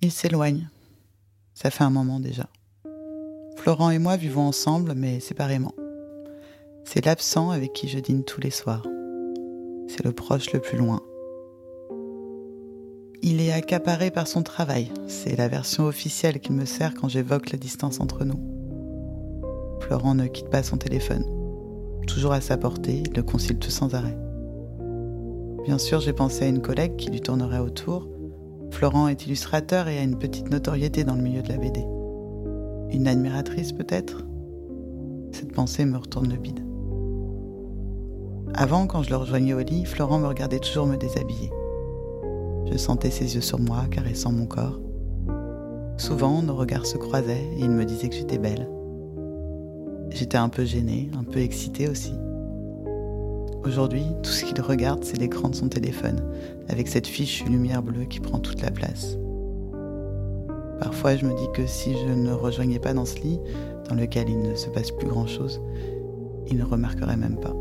Il s'éloigne. Ça fait un moment déjà. Florent et moi vivons ensemble, mais séparément. C'est l'absent avec qui je dîne tous les soirs. C'est le proche le plus loin. Il est accaparé par son travail. C'est la version officielle qui me sert quand j'évoque la distance entre nous. Florent ne quitte pas son téléphone. Toujours à sa portée, il le consulte sans arrêt. Bien sûr, j'ai pensé à une collègue qui lui tournerait autour. Florent est illustrateur et a une petite notoriété dans le milieu de la BD. Une admiratrice peut-être? Cette pensée me retourne le bide. Avant, quand je le rejoignais au lit, Florent me regardait toujours me déshabiller. Je sentais ses yeux sur moi, caressant mon corps. Souvent, nos regards se croisaient et il me disait que j'étais belle. J'étais un peu gênée, un peu excitée aussi. Aujourd'hui, tout ce qu'il regarde, c'est l'écran de son téléphone, avec cette fiche lumière bleue qui prend toute la place. Parfois, je me dis que si je ne rejoignais pas dans ce lit, dans lequel il ne se passe plus grand-chose, il ne remarquerait même pas.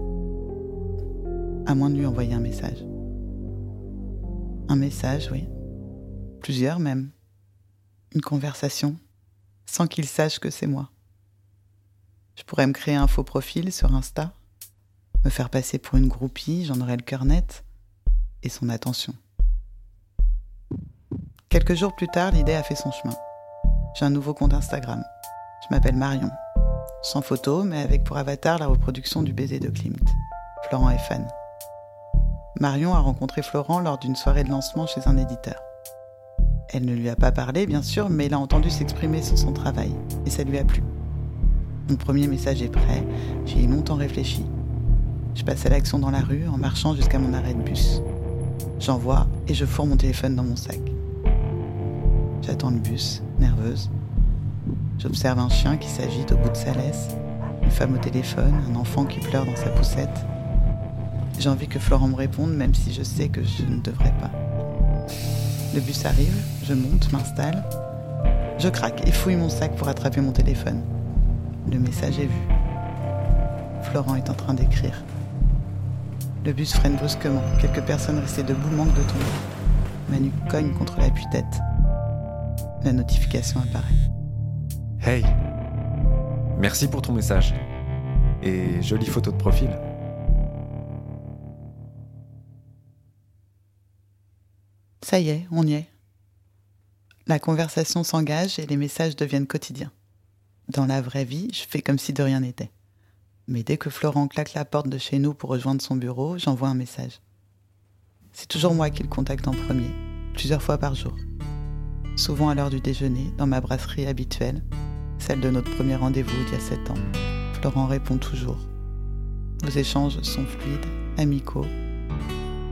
À moins de lui envoyer un message. Un message, oui. Plusieurs même. Une conversation, sans qu'il sache que c'est moi. Je pourrais me créer un faux profil sur Insta, me faire passer pour une groupie, j'en aurais le cœur net, et son attention. Quelques jours plus tard, l'idée a fait son chemin. J'ai un nouveau compte Instagram. Je m'appelle Marion. Sans photo, mais avec pour avatar la reproduction du baiser de Klimt. Florent est fan. Marion a rencontré Florent lors d'une soirée de lancement chez un éditeur. Elle ne lui a pas parlé, bien sûr, mais il a entendu s'exprimer sur son travail, et ça lui a plu. Mon premier message est prêt, j'y ai longtemps réfléchi. Je passe à l'action dans la rue en marchant jusqu'à mon arrêt de bus. J'envoie et je fourre mon téléphone dans mon sac. J'attends le bus, nerveuse. J'observe un chien qui s'agite au bout de sa laisse, une femme au téléphone, un enfant qui pleure dans sa poussette. J'ai envie que Florent me réponde, même si je sais que je ne devrais pas. Le bus arrive, je monte, m'installe. Je craque et fouille mon sac pour attraper mon téléphone. Le message est vu. Florent est en train d'écrire. Le bus freine brusquement. Quelques personnes restées debout manquent de tomber. Manu cogne contre la tête la notification apparaît. Hey Merci pour ton message. Et jolie photo de profil. Ça y est, on y est. La conversation s'engage et les messages deviennent quotidiens. Dans la vraie vie, je fais comme si de rien n'était. Mais dès que Florent claque la porte de chez nous pour rejoindre son bureau, j'envoie un message. C'est toujours moi qui le contacte en premier, plusieurs fois par jour souvent à l'heure du déjeuner, dans ma brasserie habituelle, celle de notre premier rendez-vous il y a sept ans. Florent répond toujours. Nos échanges sont fluides, amicaux.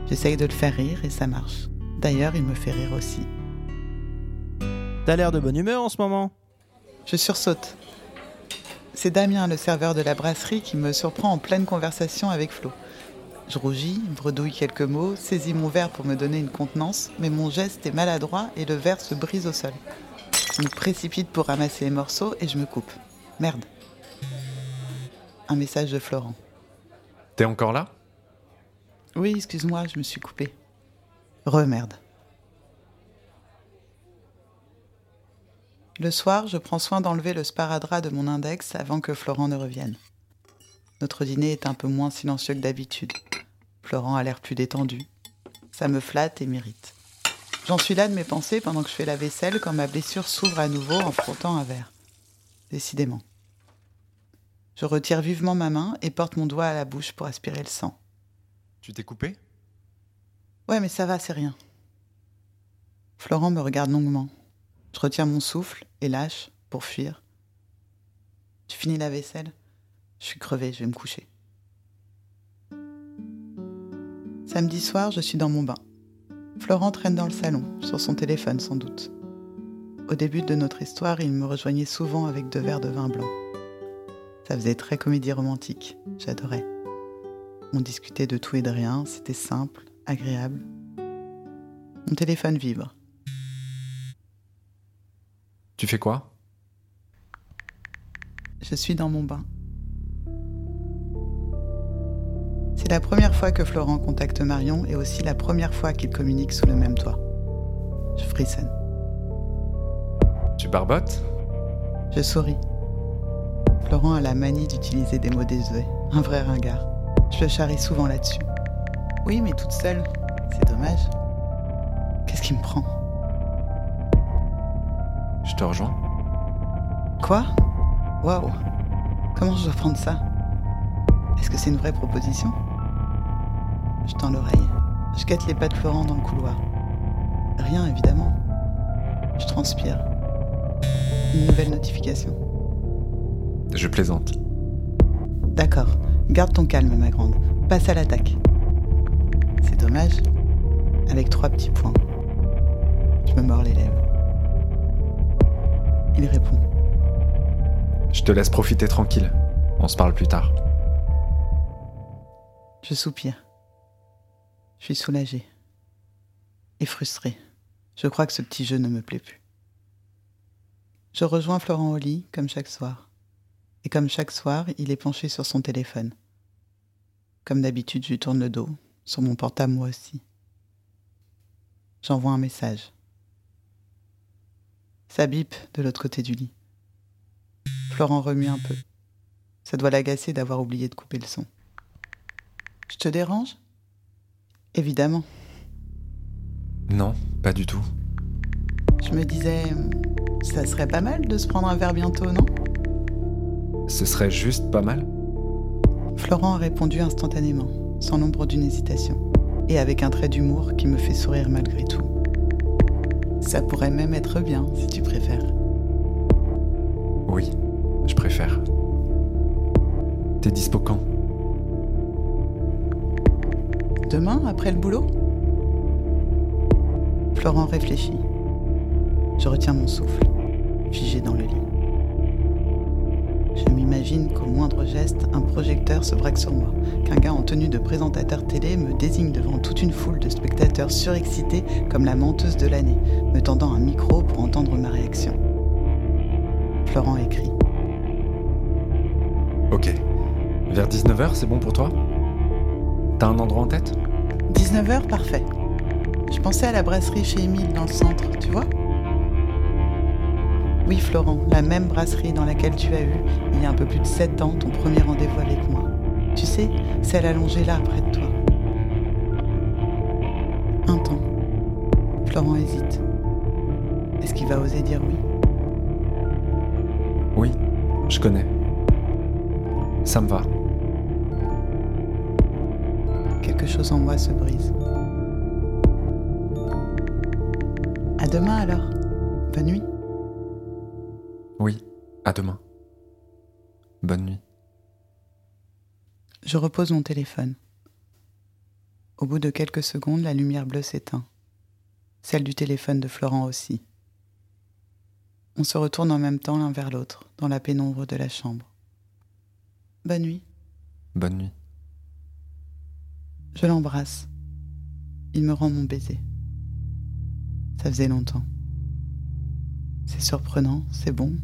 J'essaye de le faire rire et ça marche. D'ailleurs, il me fait rire aussi. T'as l'air de bonne humeur en ce moment? Je sursaute. C'est Damien, le serveur de la brasserie, qui me surprend en pleine conversation avec Flo. Je rougis, bredouille quelques mots, saisis mon verre pour me donner une contenance, mais mon geste est maladroit et le verre se brise au sol. Je me précipite pour ramasser les morceaux et je me coupe. Merde. Un message de Florent. T'es encore là? Oui, excuse-moi, je me suis coupé. Remerde. Le soir, je prends soin d'enlever le sparadrap de mon index avant que Florent ne revienne. Notre dîner est un peu moins silencieux que d'habitude. Florent a l'air plus détendu. Ça me flatte et m'irrite. J'en suis là de mes pensées pendant que je fais la vaisselle quand ma blessure s'ouvre à nouveau en frottant un verre. Décidément. Je retire vivement ma main et porte mon doigt à la bouche pour aspirer le sang. Tu t'es coupé? Ouais, mais ça va, c'est rien. Florent me regarde longuement. Je retiens mon souffle et lâche pour fuir. Tu finis la vaisselle Je suis crevée, je vais me coucher. Samedi soir, je suis dans mon bain. Florent traîne dans le salon, sur son téléphone sans doute. Au début de notre histoire, il me rejoignait souvent avec deux verres de vin blanc. Ça faisait très comédie romantique, j'adorais. On discutait de tout et de rien, c'était simple, agréable. Mon téléphone vibre. Tu fais quoi? Je suis dans mon bain. C'est la première fois que Florent contacte Marion et aussi la première fois qu'ils communiquent sous le même toit. Je frissonne. Tu barbotes? Je souris. Florent a la manie d'utiliser des mots désuets, un vrai ringard. Je le charrie souvent là-dessus. Oui, mais toute seule, c'est dommage. Qu'est-ce qui me prend? Je te rejoins Quoi? Waouh Comment je dois prendre ça? Est-ce que c'est une vraie proposition? Je tends l'oreille. Je guette les pas de Florent dans le couloir. Rien, évidemment. Je transpire. Une nouvelle notification. Je plaisante. D'accord. Garde ton calme, ma grande. Passe à l'attaque. C'est dommage. Avec trois petits points. Je me mords les lèvres. Il répond. Je te laisse profiter tranquille. On se parle plus tard. Je soupire. Je suis soulagée. Et frustrée. Je crois que ce petit jeu ne me plaît plus. Je rejoins Florent au lit, comme chaque soir. Et comme chaque soir, il est penché sur son téléphone. Comme d'habitude, je lui tourne le dos, sur mon portable moi aussi. J'envoie un message. Ça bip de l'autre côté du lit. Florent remue un peu. Ça doit l'agacer d'avoir oublié de couper le son. Je te dérange? Évidemment. Non, pas du tout. Je me disais, ça serait pas mal de se prendre un verre bientôt, non? Ce serait juste pas mal Florent a répondu instantanément, sans l'ombre d'une hésitation, et avec un trait d'humour qui me fait sourire malgré tout. Ça pourrait même être bien, si tu préfères. Oui, je préfère. T'es dispo quand? Demain, après le boulot? Florent réfléchit. Je retiens mon souffle, figé dans le lit. Je m'imagine qu'au moindre geste, un projecteur se braque sur moi, qu'un gars en tenue de présentateur télé me désigne devant toute une foule de spectateurs surexcités comme la menteuse de l'année, me tendant un micro pour entendre ma réaction. Florent écrit. Ok. Vers 19h, c'est bon pour toi? T'as un endroit en tête? 19h, parfait. Je pensais à la brasserie chez Émile dans le centre, tu vois? Oui, Florent, la même brasserie dans laquelle tu as eu, il y a un peu plus de 7 ans, ton premier rendez-vous avec moi. Tu sais, celle allongée là, près de toi. Un temps. Florent hésite. Est-ce qu'il va oser dire oui? Oui, je connais. Ça me va. Quelque chose en moi se brise. À demain alors. Bonne nuit. Oui, à demain. Bonne nuit. Je repose mon téléphone. Au bout de quelques secondes, la lumière bleue s'éteint. Celle du téléphone de Florent aussi. On se retourne en même temps l'un vers l'autre, dans la pénombre de la chambre. Bonne nuit. Bonne nuit. Je l'embrasse. Il me rend mon baiser. Ça faisait longtemps. C'est surprenant, c'est bon.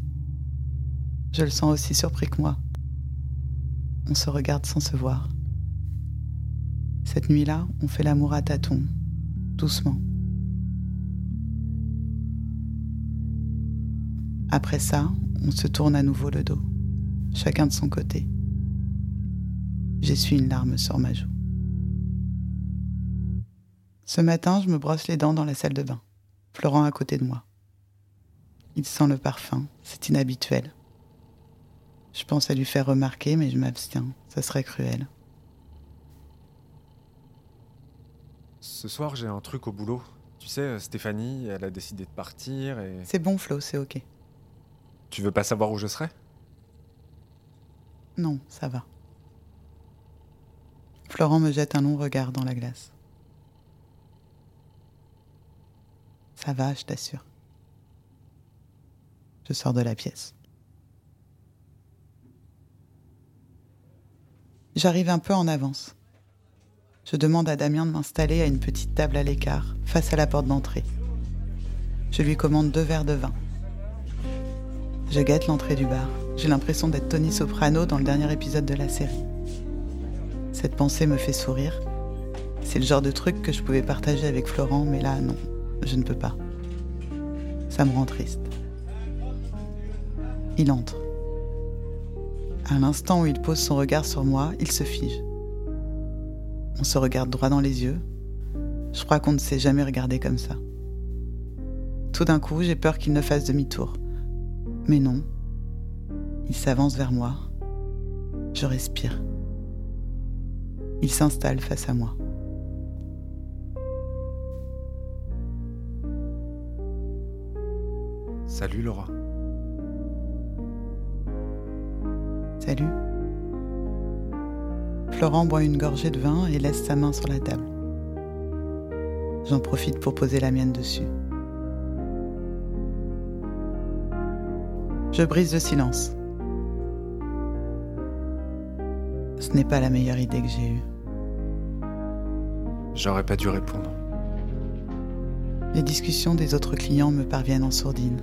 Je le sens aussi surpris que moi. On se regarde sans se voir. Cette nuit-là, on fait l'amour à tâtons, doucement. Après ça, on se tourne à nouveau le dos, chacun de son côté. J'essuie une larme sur ma joue. Ce matin, je me brosse les dents dans la salle de bain. Florent à côté de moi. Il sent le parfum, c'est inhabituel. Je pense à lui faire remarquer, mais je m'abstiens, ça serait cruel. Ce soir, j'ai un truc au boulot. Tu sais, Stéphanie, elle a décidé de partir et... C'est bon, Flo, c'est ok. Tu veux pas savoir où je serai? Non, ça va. Florent me jette un long regard dans la glace. Ça va, je t'assure. Je sors de la pièce. J'arrive un peu en avance. Je demande à Damien de m'installer à une petite table à l'écart, face à la porte d'entrée. Je lui commande deux verres de vin. Je guette l'entrée du bar. J'ai l'impression d'être Tony Soprano dans le dernier épisode de la série. Cette pensée me fait sourire. C'est le genre de truc que je pouvais partager avec Florent, mais là, non, je ne peux pas. Ça me rend triste. Il entre. À l'instant où il pose son regard sur moi, il se fige. On se regarde droit dans les yeux. Je crois qu'on ne s'est jamais regardé comme ça. Tout d'un coup, j'ai peur qu'il ne fasse demi-tour. Mais non. Il s'avance vers moi. Je respire. Il s'installe face à moi. Salut Laura. Salut. Florent boit une gorgée de vin et laisse sa main sur la table. J'en profite pour poser la mienne dessus. Je brise le silence. Ce n'est pas la meilleure idée que j'ai eue. J'aurais pas dû répondre. Les discussions des autres clients me parviennent en sourdine,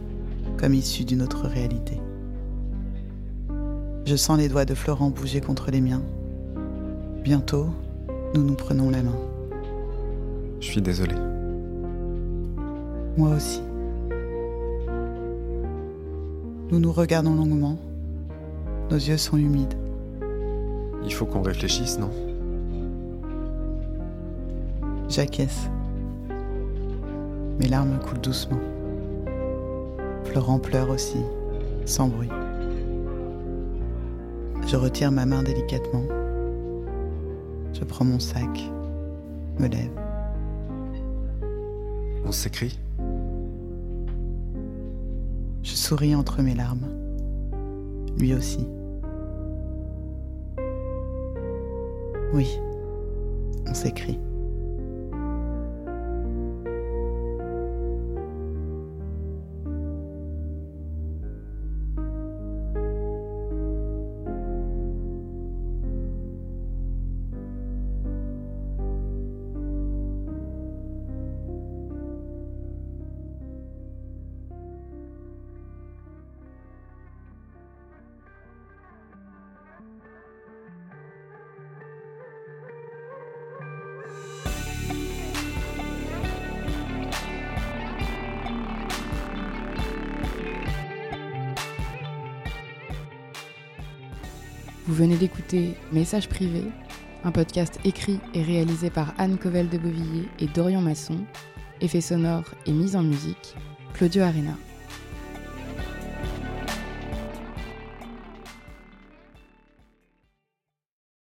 comme issues d'une autre réalité. Je sens les doigts de Florent bouger contre les miens. Bientôt, nous nous prenons la main. Je suis désolé. Moi aussi. Nous nous regardons longuement. Nos yeux sont humides. Il faut qu'on réfléchisse, non? J'acquiesce. Mes larmes coulent doucement. Florent pleure aussi, sans bruit. Je retire ma main délicatement. Je prends mon sac, me lève. On s'écrit? Je souris entre mes larmes. Lui aussi. Oui, on s'écrit. Vous venez d'écouter Message privé, un podcast écrit et réalisé par Anne Covel de Beauvilliers et Dorian Masson, effets sonores et mise en musique, Claudio Arena.